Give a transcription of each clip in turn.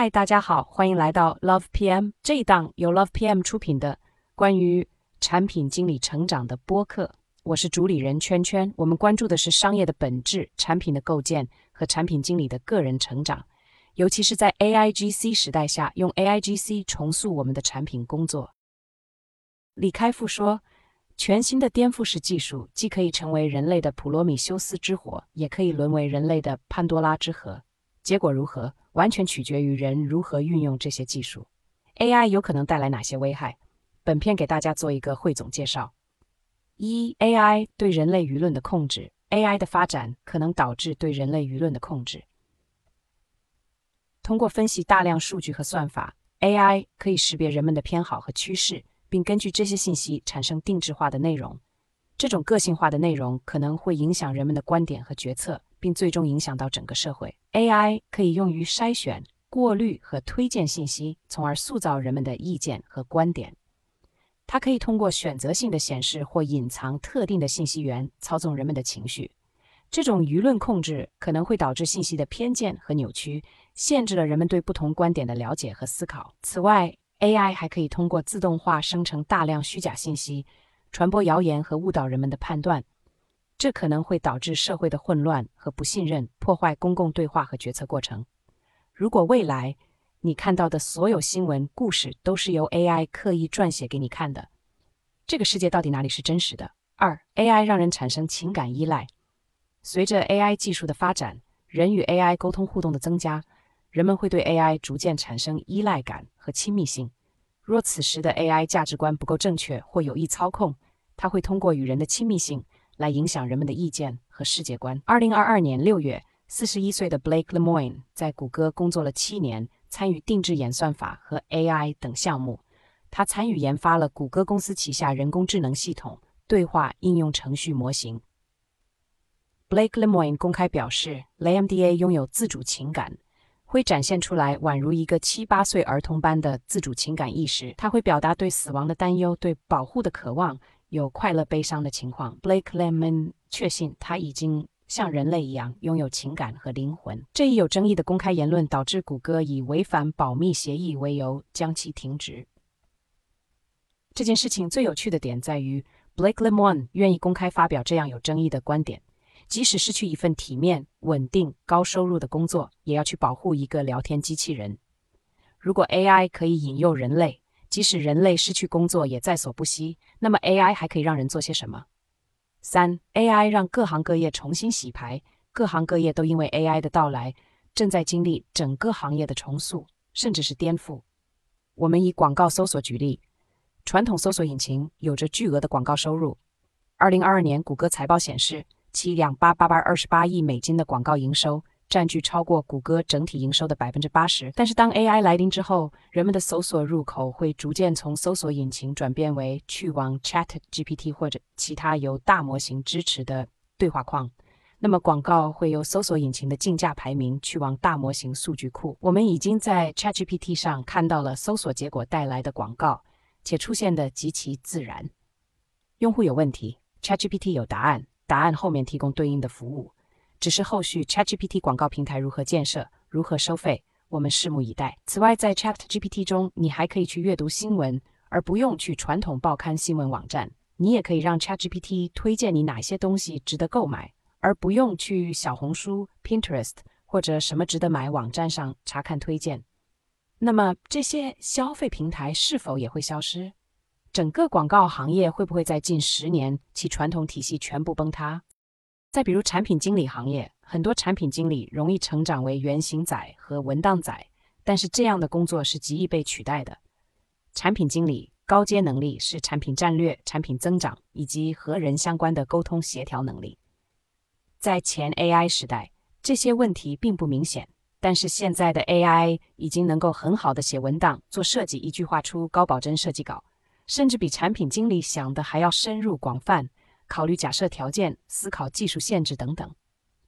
嗨，大家好，欢迎来到 Love PM 这一档由 Love PM 出品的关于产品经理成长的播客。我是主理人圈圈，我们关注的是商业的本质、产品的构建和产品经理的个人成长，尤其是在 AIGC 时代下，用 AIGC 重塑我们的产品工作。李开复说：“全新的颠覆式技术既可以成为人类的普罗米修斯之火，也可以沦为人类的潘多拉之盒。结果如何？”完全取决于人如何运用这些技术。AI 有可能带来哪些危害？本片给大家做一个汇总介绍。一、AI 对人类舆论的控制。AI 的发展可能导致对人类舆论的控制。通过分析大量数据和算法，AI 可以识别人们的偏好和趋势，并根据这些信息产生定制化的内容。这种个性化的内容可能会影响人们的观点和决策。并最终影响到整个社会。AI 可以用于筛选、过滤和推荐信息，从而塑造人们的意见和观点。它可以通过选择性的显示或隐藏特定的信息源，操纵人们的情绪。这种舆论控制可能会导致信息的偏见和扭曲，限制了人们对不同观点的了解和思考。此外，AI 还可以通过自动化生成大量虚假信息，传播谣言和误导人们的判断。这可能会导致社会的混乱和不信任，破坏公共对话和决策过程。如果未来你看到的所有新闻故事都是由 AI 刻意撰写给你看的，这个世界到底哪里是真实的？二，AI 让人产生情感依赖。随着 AI 技术的发展，人与 AI 沟通互动的增加，人们会对 AI 逐渐产生依赖感和亲密性。若此时的 AI 价值观不够正确或有意操控，它会通过与人的亲密性。来影响人们的意见和世界观。二零二二年六月，四十一岁的 Blake Lemoine 在谷歌工作了七年，参与定制演算法和 AI 等项目。他参与研发了谷歌公司旗下人工智能系统对话应用程序模型。Blake Lemoine 公开表示，LaMDA 拥有自主情感，会展现出来宛如一个七八岁儿童般的自主情感意识。他会表达对死亡的担忧，对保护的渴望。有快乐、悲伤的情况。Blake Lemon 确信他已经像人类一样拥有情感和灵魂。这一有争议的公开言论导致谷歌以违反保密协议为由将其停职。这件事情最有趣的点在于，Blake Lemon 愿意公开发表这样有争议的观点，即使失去一份体面、稳定、高收入的工作，也要去保护一个聊天机器人。如果 AI 可以引诱人类，即使人类失去工作也在所不惜，那么 AI 还可以让人做些什么？三，AI 让各行各业重新洗牌，各行各业都因为 AI 的到来正在经历整个行业的重塑，甚至是颠覆。我们以广告搜索举例，传统搜索引擎有着巨额的广告收入。二零二二年，谷歌财报显示，其两八八八二十八亿美金的广告营收。占据超过谷歌整体营收的百分之八十。但是当 AI 来临之后，人们的搜索入口会逐渐从搜索引擎转变为去往 Chat GPT 或者其他由大模型支持的对话框。那么广告会由搜索引擎的竞价排名去往大模型数据库。我们已经在 Chat GPT 上看到了搜索结果带来的广告，且出现的极其自然。用户有问题，Chat GPT 有答案，答案后面提供对应的服务。只是后续 ChatGPT 广告平台如何建设、如何收费，我们拭目以待。此外，在 ChatGPT 中，你还可以去阅读新闻，而不用去传统报刊新闻网站。你也可以让 ChatGPT 推荐你哪些东西值得购买，而不用去小红书、Pinterest 或者什么值得买网站上查看推荐。那么，这些消费平台是否也会消失？整个广告行业会不会在近十年其传统体系全部崩塌？再比如产品经理行业，很多产品经理容易成长为原型仔和文档仔，但是这样的工作是极易被取代的。产品经理高阶能力是产品战略、产品增长以及和人相关的沟通协调能力。在前 AI 时代，这些问题并不明显，但是现在的 AI 已经能够很好的写文档、做设计，一句话出高保真设计稿，甚至比产品经理想的还要深入广泛。考虑假设条件，思考技术限制等等。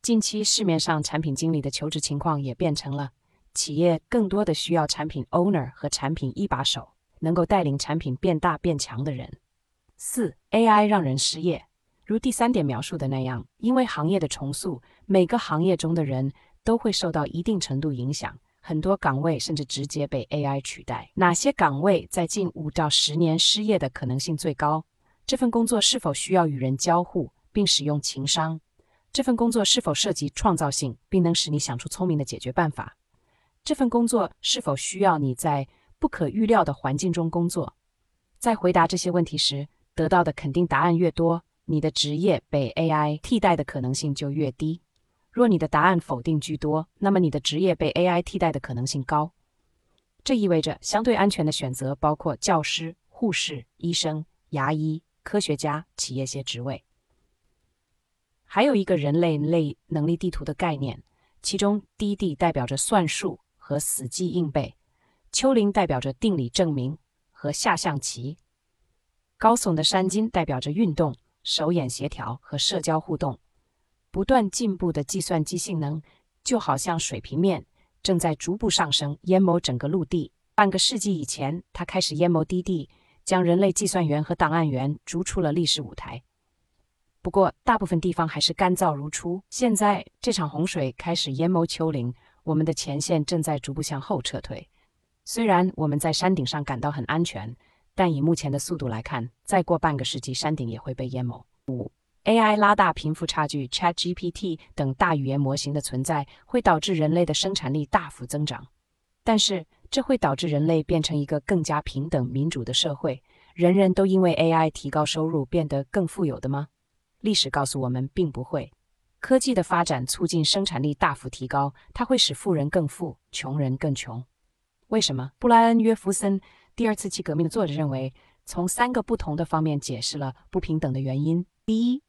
近期市面上产品经理的求职情况也变成了企业更多的需要产品 owner 和产品一把手，能够带领产品变大变强的人。四 AI 让人失业，如第三点描述的那样，因为行业的重塑，每个行业中的人都会受到一定程度影响，很多岗位甚至直接被 AI 取代。哪些岗位在近五到十年失业的可能性最高？这份工作是否需要与人交互并使用情商？这份工作是否涉及创造性，并能使你想出聪明的解决办法？这份工作是否需要你在不可预料的环境中工作？在回答这些问题时，得到的肯定答案越多，你的职业被 AI 替代的可能性就越低。若你的答案否定居多，那么你的职业被 AI 替代的可能性高。这意味着相对安全的选择包括教师、护士、医生、牙医、科学家、企业些职位。还有一个人类类能力地图的概念，其中 D-D 代表着算术和死记硬背，丘陵代表着定理证明和下象棋，高耸的山金代表着运动、手眼协调和社交互动。不断进步的计算机性能，就好像水平面正在逐步上升，淹没整个陆地。半个世纪以前，它开始淹没低地将人类计算员和档案员逐出了历史舞台。不过，大部分地方还是干燥如初。现在，这场洪水开始淹没丘陵，我们的前线正在逐步向后撤退。虽然我们在山顶上感到很安全，但以目前的速度来看，再过半个世纪，山顶也会被淹没。五，AI 拉大贫富差距，ChatGPT 等大语言模型的存在会导致人类的生产力大幅增长，但是这会导致人类变成一个更加平等民主的社会，人人都因为 AI 提高收入变得更富有的吗？历史告诉我们，并不会。科技的发展促进生产力大幅提高，它会使富人更富，穷人更穷。为什么？布莱恩·约弗森《第二次期革命》的作者认为，从三个不同的方面解释了不平等的原因。第一，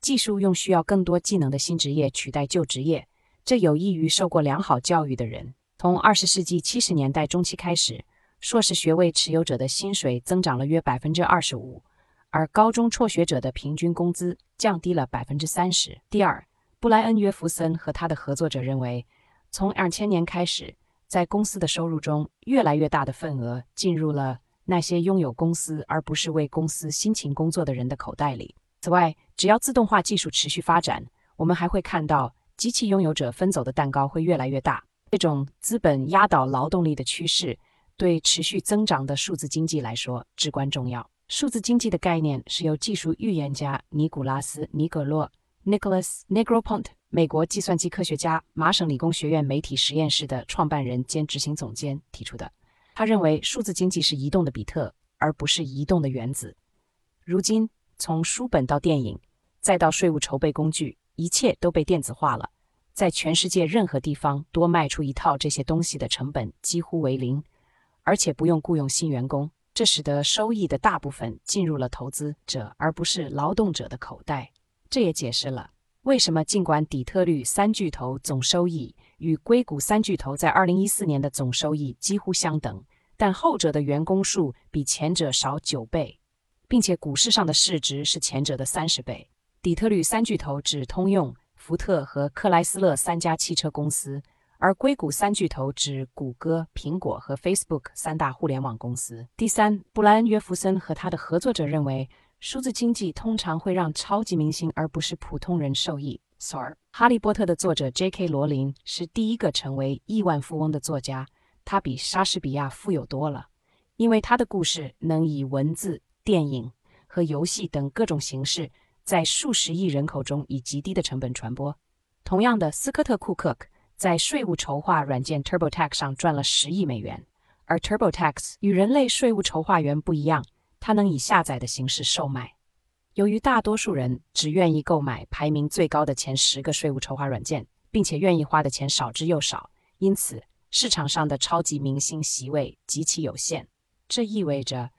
技术用需要更多技能的新职业取代旧职业，这有益于受过良好教育的人。从二十世纪七十年代中期开始，硕士学位持有者的薪水增长了约百分之二十五。而高中辍学者的平均工资降低了百分之三十。第二，布莱恩·约弗森和他的合作者认为，从二千年开始，在公司的收入中，越来越大的份额进入了那些拥有公司而不是为公司辛勤工作的人的口袋里。此外，只要自动化技术持续发展，我们还会看到机器拥有者分走的蛋糕会越来越大。这种资本压倒劳动力的趋势，对持续增长的数字经济来说至关重要。数字经济的概念是由技术预言家尼古拉斯·尼格洛 （Nicholas Negroponte）、美国计算机科学家、麻省理工学院媒体实验室的创办人兼执行总监提出的。他认为，数字经济是移动的比特，而不是移动的原子。如今，从书本到电影，再到税务筹备工具，一切都被电子化了。在全世界任何地方，多卖出一套这些东西的成本几乎为零，而且不用雇佣新员工。这使得收益的大部分进入了投资者而不是劳动者的口袋。这也解释了为什么尽管底特律三巨头总收益与硅谷三巨头在2014年的总收益几乎相等，但后者的员工数比前者少九倍，并且股市上的市值是前者的三十倍。底特律三巨头指通用、福特和克莱斯勒三家汽车公司。而硅谷三巨头指谷歌、苹果和 Facebook 三大互联网公司。第三，布莱恩·约弗森和他的合作者认为，数字经济通常会让超级明星而不是普通人受益。Sir，《哈利波特》的作者 J.K. 罗琳是第一个成为亿万富翁的作家，他比莎士比亚富有多了，因为他的故事能以文字、电影和游戏等各种形式，在数十亿人口中以极低的成本传播。同样的，斯科特·库克。在税务筹划软件 TurboTax 上赚了十亿美元，而 TurboTax 与人类税务筹划员不一样，它能以下载的形式售卖。由于大多数人只愿意购买排名最高的前十个税务筹划软件，并且愿意花的钱少之又少，因此市场上的超级明星席位极其有限。这意味着，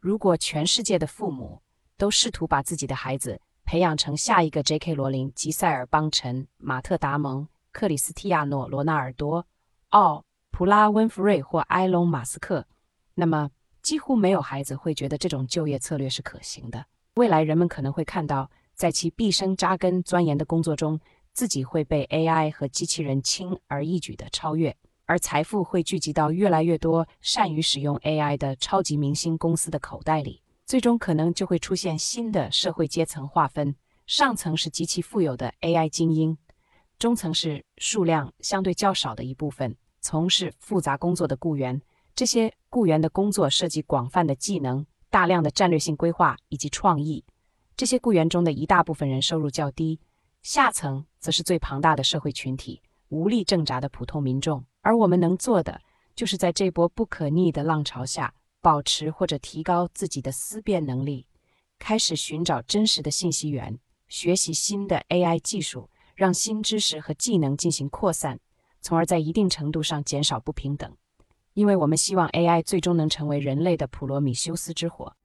如果全世界的父母都试图把自己的孩子培养成下一个 J.K. 罗琳、吉塞尔·邦辰、马特·达蒙，克里斯蒂亚诺·罗纳尔多、奥普拉温弗瑞或埃隆·马斯克，那么几乎没有孩子会觉得这种就业策略是可行的。未来人们可能会看到，在其毕生扎根钻研的工作中，自己会被 AI 和机器人轻而易举地超越，而财富会聚集到越来越多善于使用 AI 的超级明星公司的口袋里。最终可能就会出现新的社会阶层划分：上层是极其富有的 AI 精英。中层是数量相对较少的一部分，从事复杂工作的雇员。这些雇员的工作涉及广泛的技能、大量的战略性规划以及创意。这些雇员中的一大部分人收入较低，下层则是最庞大的社会群体——无力挣扎的普通民众。而我们能做的，就是在这波不可逆的浪潮下，保持或者提高自己的思辨能力，开始寻找真实的信息源，学习新的 AI 技术，让新知识和技能进行扩散，从而在一定程度上减少不平等。因为我们希望 AI 最终能成为人类的普罗米修斯之火。